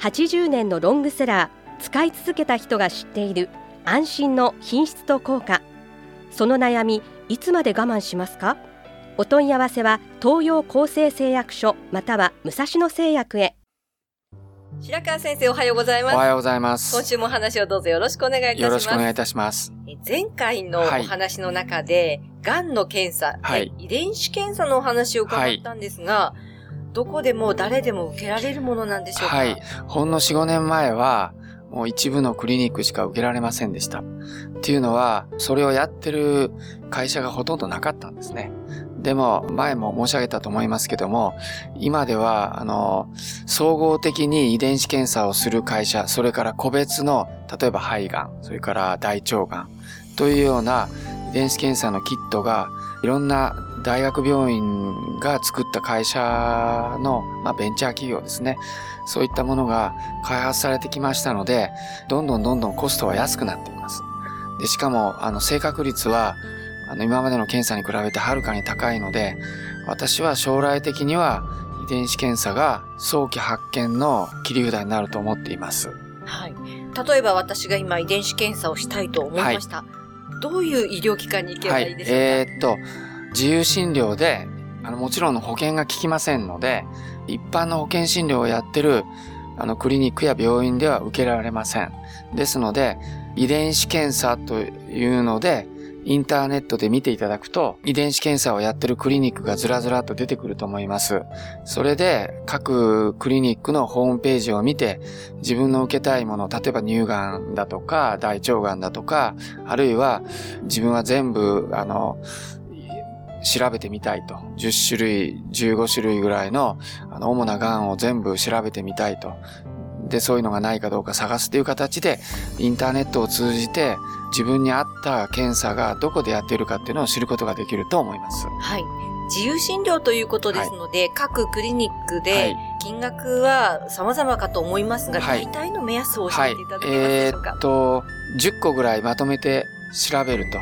80年のロングセラー使い続けた人が知っている安心の品質と効果。その悩みいつまで我慢しますか？お問い合わせは東洋厚生製薬所または武蔵野製薬へ。白川先生おはようございます。おはようございます。今週もお話をどうぞよろしくお願いいたします。よろしくお願いいたします。え前回のお話の中で、が、んの検査、はい。え遺伝子検査のお話を伺ったんですが、どこでも誰でも受けられるものなんでしょうか？はい。ほんの4、5年前は、もう一部のクリニックしか受けられませんでした。っていうのは、それをやってる会社がほとんどなかったんですね。でも、前も申し上げたと思いますけども、今では、あの、総合的に遺伝子検査をする会社、それから個別の、例えば肺がん、それから大腸がん、というような遺伝子検査のキットが、いろんな大学病院が作った会社の、まあ、ベンチャー企業ですね。そういったものが開発されてきましたので、どんどんどんどんコストは安くなっています。で、しかも、あの、正確率は、あの、今までの検査に比べてはるかに高いので、私は将来的には遺伝子検査が早期発見の切り札になると思っています。はい。例えば私が今遺伝子検査をしたいと思いました。どういう医療機関に行けばいいでしょうか、えーっと、自由診療で、あの、もちろんの保険が効きませんので、一般の保険診療をやってる、あの、クリニックや病院では受けられません。ですので、遺伝子検査というので、インターネットで見ていただくと、遺伝子検査をやってるクリニックがずらずらっと出てくると思います。それで、各クリニックのホームページを見て、自分の受けたいもの、例えば乳がんだとか、大腸がんだとか、あるいは自分は全部、あの、調べてみたいと。10種類、15種類ぐらいの、あの、主な癌を全部調べてみたいと。で、そういうのがないかどうか探すという形で、インターネットを通じて、自分に合った検査がどこでやっているかっていうのを知ることができると思います。はい。自由診療ということですので、各クリニックはでい金額は様々かと思いますが、はい大体の目安を教はいえていただけますでえしょうか？ーっと、10個ぐらいまとめて調べると。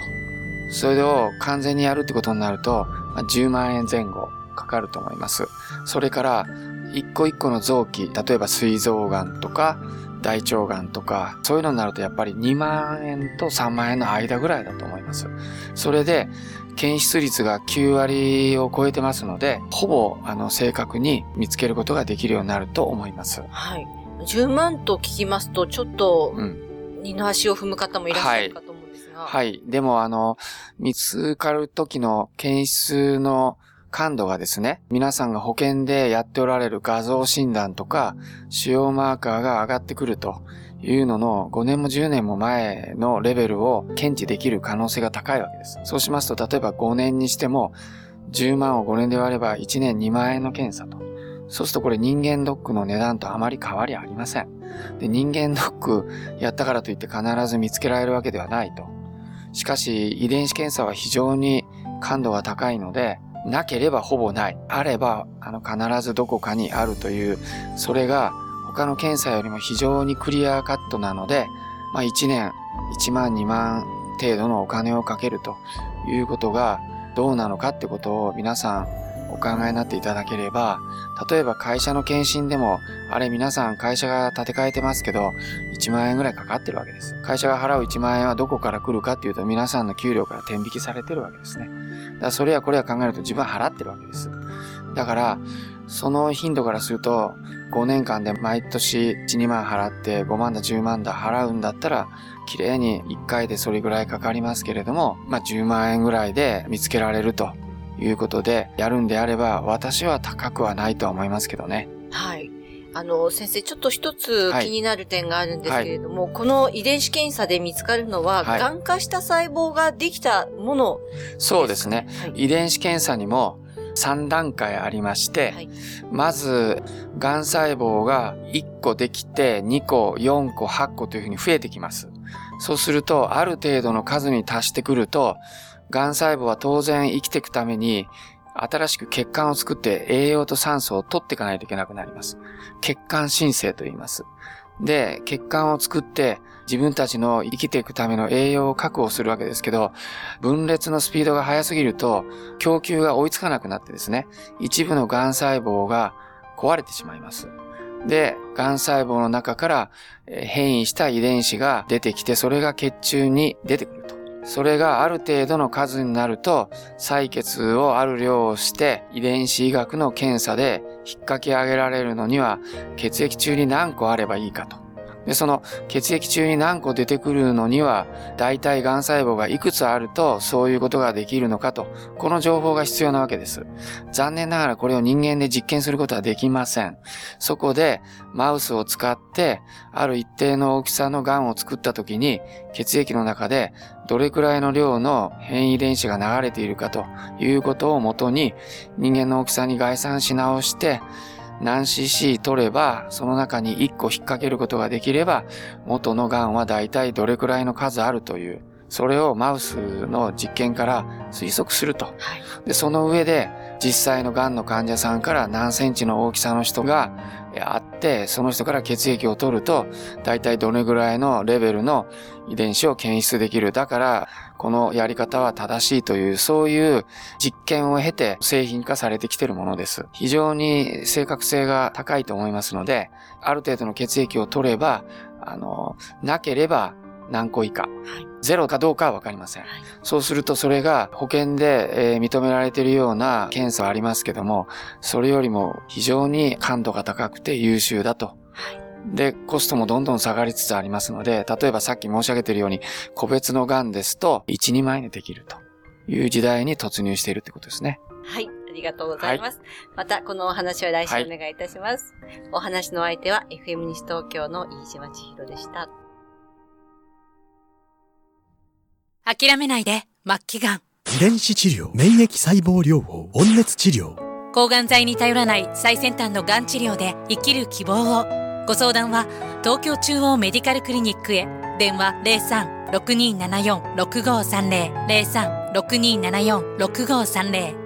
それを完全にやるってことになると、まあ10万円前後かかると思います。それから、一個一個の臓器、例えば膵臓がんとか、大腸がんとか、そういうのになるとやっぱり2万円と3万円の間ぐらいだと思います。それで、検出率が9割を超えてますので、ほぼ、あの、正確に見つけることができるようになると思います。はい。10万と聞きますと、ちょっとうん。二の足を踏む方もいらっしゃるかと思うんですはい。でも、あの、見つかる時の検出の感度がですね、皆さんが保険でやっておられる画像診断とか、主要マーカーが上がってくるというのの5年も10年も前のレベルを検知できる可能性が高いわけです。そうしますと、例えば5年にしても、10万を5年で割れば1年2万円の検査と。そうするとこれ人間ドックの値段とあまり変わりありません。で、人間ドックやったからといって必ず見つけられるわけではないと。しかし、遺伝子検査は非常に感度が高いので、なければほぼない。あれば、あの、必ずどこかにあるという、それが他の検査よりも非常にクリアカットなので、まあ1年1万2万程度のお金をかけるということがどうなのかってことを皆さんお考えになっていただければ、例えば会社の検診でも、あれ皆さん会社が建て替えてますけど、1万円ぐらいかかってるわけです。会社が払う1万円はどこから来るかっていうと、皆さんの給料から天引きされてるわけですね。だからそれやこれや考えると自分は払ってるわけです。だから、その頻度からすると、5年間で毎年1、2万払って5万だ10万だ払うんだったら、綺麗に1回でそれぐらいかかりますけれども、まあ10万円ぐらいで見つけられるということで、やるんであれば、私は高くはないとは思いますけどね。はい。あの、先生、ちょっと一つはい気になる点があるんですけれども、この遺伝子検査で見つかるのは、はい癌化した細胞ができたもの、そうですね。はい。遺伝子検査にも、3段階ありまして、はい。まず、癌細胞が1個できて、2個、4個、8個というふうに増えてきます。そうすると、ある程度の数に達してくると、癌細胞は当然生きていくために、新しく血管を作って栄養と酸素を取っていかないといけなくなります。血管新生と言います。で、血管を作って自分たちの生きていくための栄養を確保するわけですけど、分裂のスピードが速すぎると供給が追いつかなくなってですね、一部の癌細胞が壊れてしまいます。で、癌細胞の中から変異した遺伝子が出てきて、それが血中に出てくると。それがある程度の数になると、採血をある量をして、遺伝子医学の検査で引っ掛け上げられるのには、血液中に何個あればいいかと。で、その血液中に何個出てくるのには、大体癌細胞がいくつあるとそういうことができるのかと、この情報が必要なわけです。残念ながらこれを人間で実験することはできません。そこでマウスを使って、ある一定の大きさの癌を作った時に、血液の中でどれくらいの量の変異遺伝子が流れているかということをもとに、人間の大きさに概算し直して、何 cc 取れば、その中に1個引っ掛けることができれば、元の癌は大体どれくらいの数あるという、それをマウスの実験から推測すると。で、その上で、実際の癌の患者さんから何センチの大きさの人があって、その人から血液を取ると、大体どれぐらいのレベルの遺伝子を検出できる。だから、このやり方は正しいという、そういう実験を経て製品化されてきているものです。非常に正確性が高いと思いますので、ある程度の血液を取れば、あの、なければ何個以下。ゼロかどうかはわかりません。そうするとそれが保険で、えー認められているような検査はありますけども、それよりも非常に感度が高くて優秀だと。で、コストもどんどん下がりつつありますので、例えばさっき申し上げているように、個別の癌ですと、1、2万円でできるという時代に突入しているってことですね。はい。ありがとうございます。また、このお話は来週お願いいたします。お話の相手は FM 西東京の飯島千尋でした。諦めないで、末期がん。遺伝子治療、免疫細胞療法、温熱治療。抗がん剤に頼らない最先端のがん治療で生きる希望を。ご相談は、東京中央メディカルクリニックへ。電話03-6274-6530。03-6274-6530。